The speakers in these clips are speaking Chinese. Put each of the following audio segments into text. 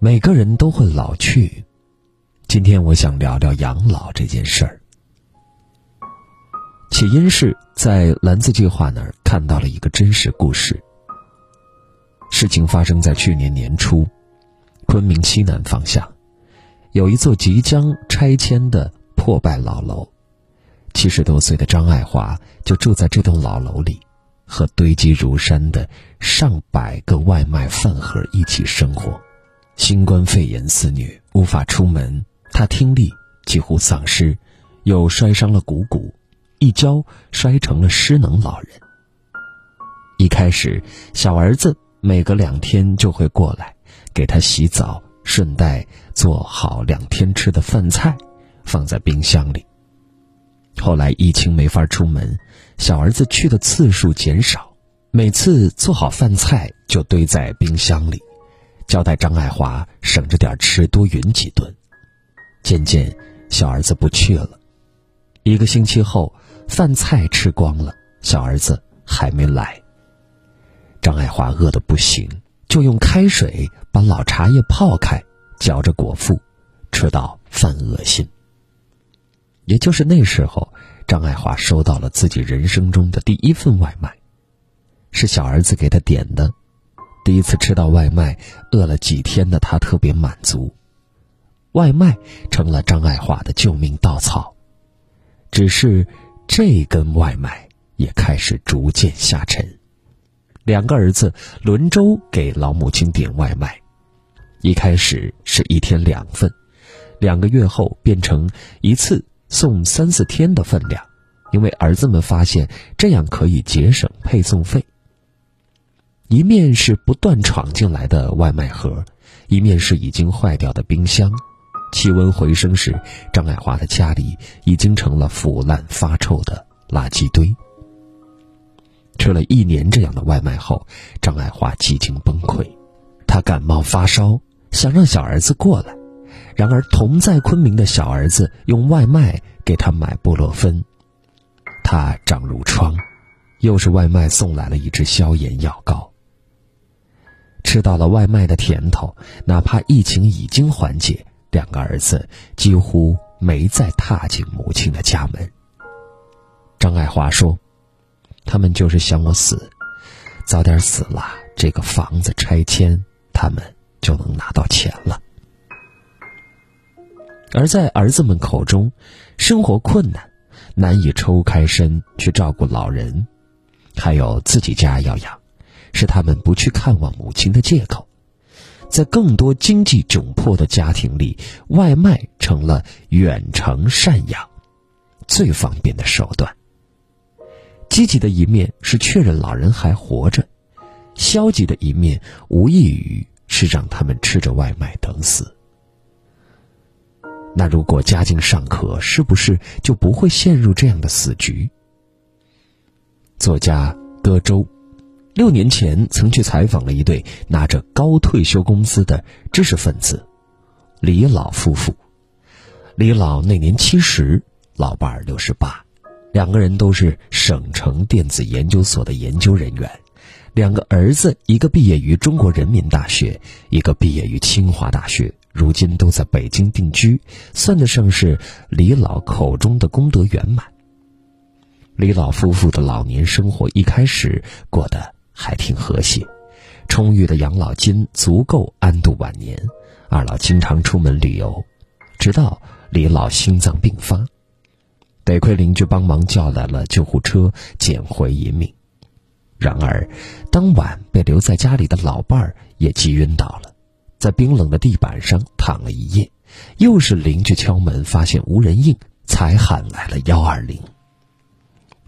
每个人都会老去，今天我想聊聊养老这件事儿。起因是在蓝字计划那儿看到了一个真实故事。事情发生在去年年初，昆明西南方向，有一座即将拆迁的破败老楼。七十多岁的张爱华就住在这栋老楼里，和堆积如山的上百个外卖饭盒一起生活。新冠肺炎肆虐，无法出门，他听力几乎丧失，又摔伤了股骨，一跤摔成了失能老人。一开始，小儿子每隔两天就会过来给他洗澡，顺带做好两天吃的饭菜，放在冰箱里。后来疫情没法出门，小儿子去的次数减少，每次做好饭菜就堆在冰箱里。交代张爱华省着点吃，多匀几顿。渐渐，小儿子不去了。一个星期后，饭菜吃光了，小儿子还没来。张爱华饿得不行，就用开水把老茶叶泡开，嚼着果腹，吃到犯恶心。也就是那时候，张爱华收到了自己人生中的第一份外卖，是小儿子给他点的。第一次吃到外卖，饿了几天的他特别满足。外卖成了张爱华的救命稻草，只是这根外卖也开始逐渐下沉。两个儿子轮周给老母亲点外卖，一开始是一天两份，两个月后变成一次送三四天的分量，因为儿子们发现这样可以节省配送费。一面是不断闯进来的外卖盒，一面是已经坏掉的冰箱。气温回升时，张爱华的家里已经成了腐烂发臭的垃圾堆。吃了一年这样的外卖后，张爱华几近崩溃。他感冒发烧，想让小儿子过来，然而同在昆明的小儿子用外卖给他买布洛芬，他长褥疮，又是外卖送来了一支消炎药膏。吃到了外卖的甜头，哪怕疫情已经缓解，两个儿子几乎没再踏进母亲的家门。张爱华说：“他们就是想我死，早点死了，这个房子拆迁，他们就能拿到钱了。”而在儿子们口中，生活困难，难以抽开身去照顾老人，还有自己家要养。是他们不去看望母亲的借口，在更多经济窘迫的家庭里，外卖成了远程赡养最方便的手段。积极的一面是确认老人还活着，消极的一面无异于是让他们吃着外卖等死。那如果家境尚可，是不是就不会陷入这样的死局？作家歌周。六年前，曾去采访了一对拿着高退休工资的知识分子，李老夫妇。李老那年七十，老伴儿六十八，两个人都是省城电子研究所的研究人员，两个儿子，一个毕业于中国人民大学，一个毕业于清华大学，如今都在北京定居，算得上是李老口中的功德圆满。李老夫妇的老年生活一开始过得。还挺和谐，充裕的养老金足够安度晚年。二老经常出门旅游，直到李老心脏病发，得亏邻居帮忙叫来了救护车，捡回一命。然而，当晚被留在家里的老伴儿也急晕倒了，在冰冷的地板上躺了一夜。又是邻居敲门，发现无人应，才喊来了幺二零。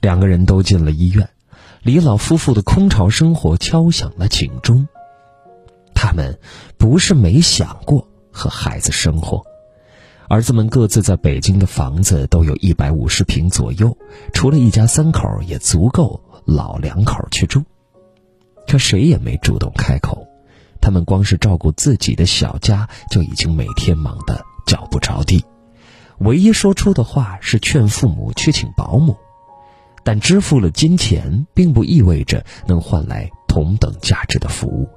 两个人都进了医院。李老夫妇的空巢生活敲响了警钟。他们不是没想过和孩子生活，儿子们各自在北京的房子都有一百五十平左右，除了一家三口，也足够老两口去住。可谁也没主动开口，他们光是照顾自己的小家就已经每天忙得脚不着地，唯一说出的话是劝父母去请保姆。但支付了金钱，并不意味着能换来同等价值的服务，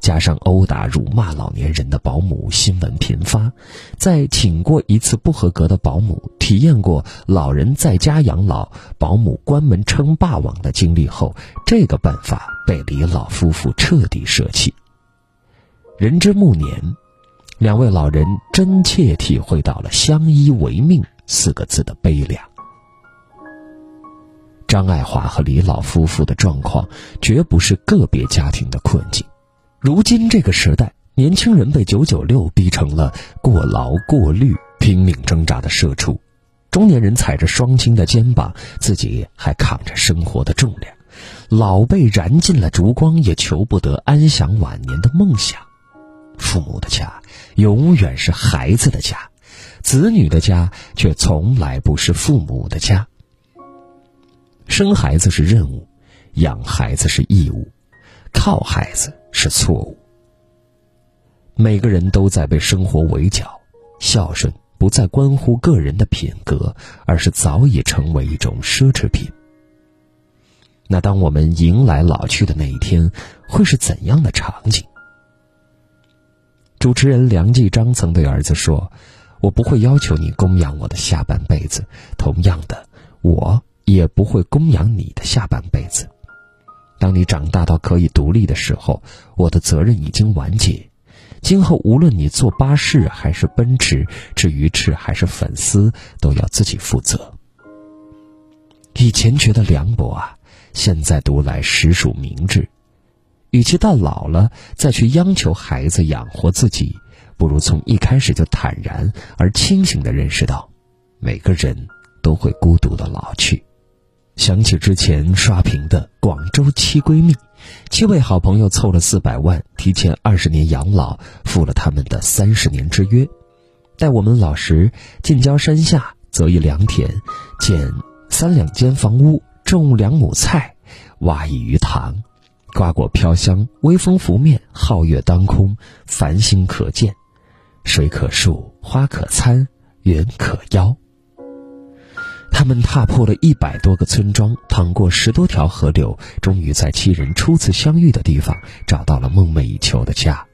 加上殴打、辱骂老年人的保姆新闻频发，在请过一次不合格的保姆，体验过老人在家养老、保姆关门称霸王的经历后，这个办法被李老夫妇彻底舍弃。人之暮年，两位老人真切体会到了“相依为命”四个字的悲凉。张爱华和李老夫妇的状况绝不是个别家庭的困境。如今这个时代，年轻人被九九六逼成了过劳过虑、拼命挣扎的社畜；中年人踩着双亲的肩膀，自己还扛着生活的重量；老辈燃尽了烛光，也求不得安享晚年的梦想。父母的家永远是孩子的家，子女的家却从来不是父母的家。生孩子是任务，养孩子是义务，靠孩子是错误。每个人都在被生活围剿，孝顺不再关乎个人的品格，而是早已成为一种奢侈品。那当我们迎来老去的那一天，会是怎样的场景？主持人梁继章曾对儿子说：“我不会要求你供养我的下半辈子，同样的，我。”也不会供养你的下半辈子。当你长大到可以独立的时候，我的责任已经完结。今后无论你坐巴士还是奔驰，吃鱼翅还是粉丝，都要自己负责。以前觉得凉薄啊，现在读来实属明智。与其到老了再去央求孩子养活自己，不如从一开始就坦然而清醒的认识到，每个人都会孤独的老去。想起之前刷屏的广州七闺蜜，七位好朋友凑了四百万，提前二十年养老，付了他们的三十年之约。待我们老时，近郊山下择一良田，建三两间房屋，种两亩菜，挖一鱼塘，瓜果飘香，微风拂面，皓月当空，繁星可见，水可漱，花可餐，园可邀。他们踏破了一百多个村庄，淌过十多条河流，终于在七人初次相遇的地方找到了梦寐以求的家。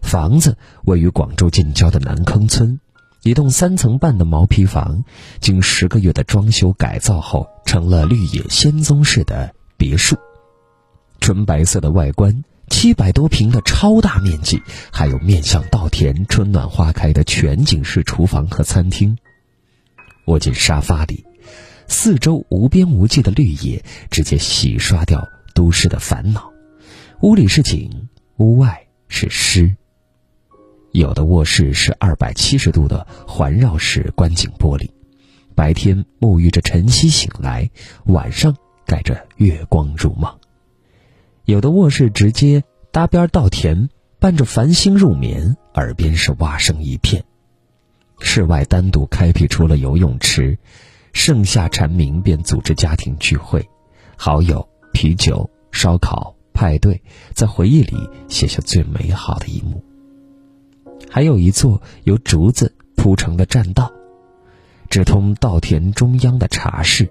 房子位于广州近郊的南坑村，一栋三层半的毛坯房，经十个月的装修改造后，成了绿野仙踪式的别墅。纯白色的外观，七百多平的超大面积，还有面向稻田、春暖花开的全景式厨房和餐厅。窝进沙发里，四周无边无际的绿野直接洗刷掉都市的烦恼。屋里是景，屋外是诗。有的卧室是二百七十度的环绕式观景玻璃，白天沐浴着晨曦醒来，晚上盖着月光入梦。有的卧室直接搭边稻田，伴着繁星入眠，耳边是蛙声一片。室外单独开辟出了游泳池，盛夏蝉鸣便组织家庭聚会，好友、啤酒、烧烤、派对，在回忆里写下最美好的一幕。还有一座由竹子铺成的栈道，直通稻田中央的茶室。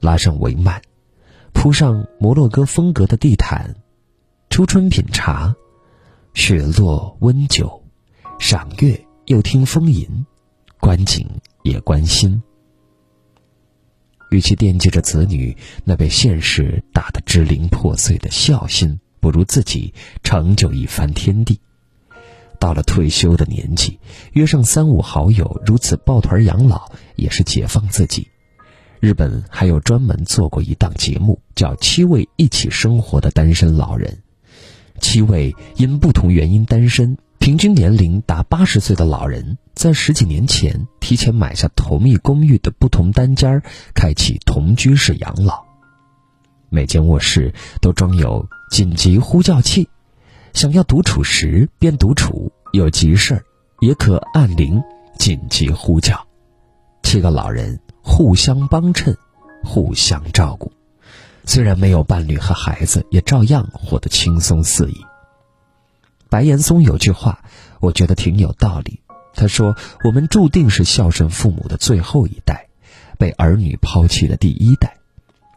拉上帷幔，铺上摩洛哥风格的地毯，初春品茶，雪落温酒，赏月。又听风吟，观景也关心。与其惦记着子女那被现实打得支离破碎的孝心，不如自己成就一番天地。到了退休的年纪，约上三五好友，如此抱团养老，也是解放自己。日本还有专门做过一档节目，叫《七位一起生活的单身老人》，七位因不同原因单身。平均年龄达八十岁的老人，在十几年前提前买下同一公寓的不同单间儿，开启同居式养老。每间卧室都装有紧急呼叫器，想要独处时便独处，有急事儿也可按铃紧急呼叫。七个老人互相帮衬，互相照顾，虽然没有伴侣和孩子，也照样活得轻松肆意。白岩松有句话，我觉得挺有道理。他说：“我们注定是孝顺父母的最后一代，被儿女抛弃的第一代。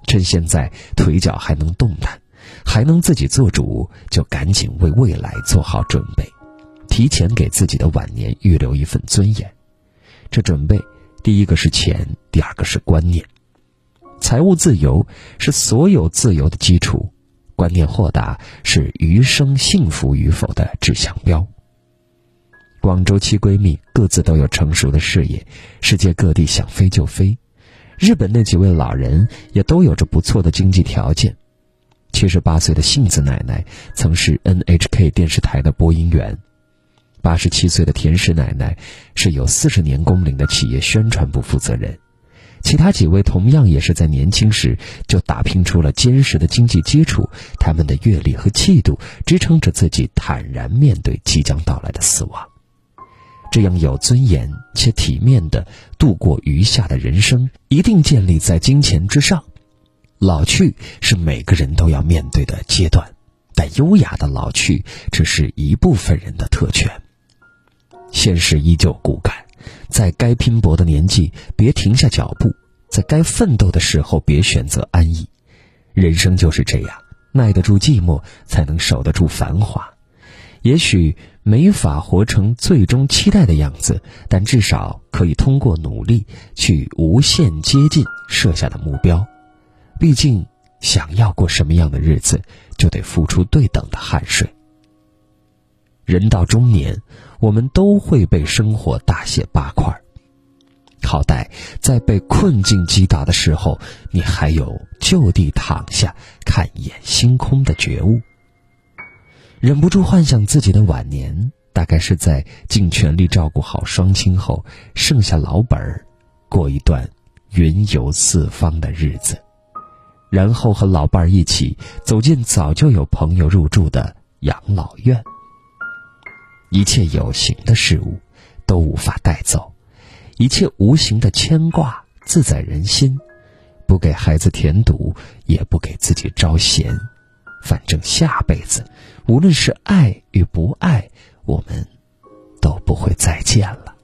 趁现在腿脚还能动弹，还能自己做主，就赶紧为未来做好准备，提前给自己的晚年预留一份尊严。这准备，第一个是钱，第二个是观念。财务自由是所有自由的基础，观念豁达是余生幸福与否的指向标。广州七闺蜜各自都有成熟的事业，世界各地想飞就飞。日本那几位老人也都有着不错的经济条件。七十八岁的杏子奶奶曾是 NHK 电视台的播音员，八十七岁的田氏奶奶是有四十年工龄的企业宣传部负责人。其他几位同样也是在年轻时就打拼出了坚实的经济基础，他们的阅历和气度支撑着自己坦然面对即将到来的死亡。这样有尊严且体面的度过余下的人生，一定建立在金钱之上。老去是每个人都要面对的阶段，但优雅的老去只是一部分人的特权。现实依旧骨感。在该拼搏的年纪，别停下脚步；在该奋斗的时候，别选择安逸。人生就是这样，耐得住寂寞，才能守得住繁华。也许没法活成最终期待的样子，但至少可以通过努力去无限接近设下的目标。毕竟，想要过什么样的日子，就得付出对等的汗水。人到中年，我们都会被生活大卸八块好歹在被困境击倒的时候，你还有就地躺下看一眼星空的觉悟。忍不住幻想自己的晚年，大概是在尽全力照顾好双亲后，剩下老本儿，过一段云游四方的日子，然后和老伴儿一起走进早就有朋友入住的养老院。一切有形的事物都无法带走，一切无形的牵挂自在人心。不给孩子添堵，也不给自己招嫌。反正下辈子，无论是爱与不爱，我们都不会再见了。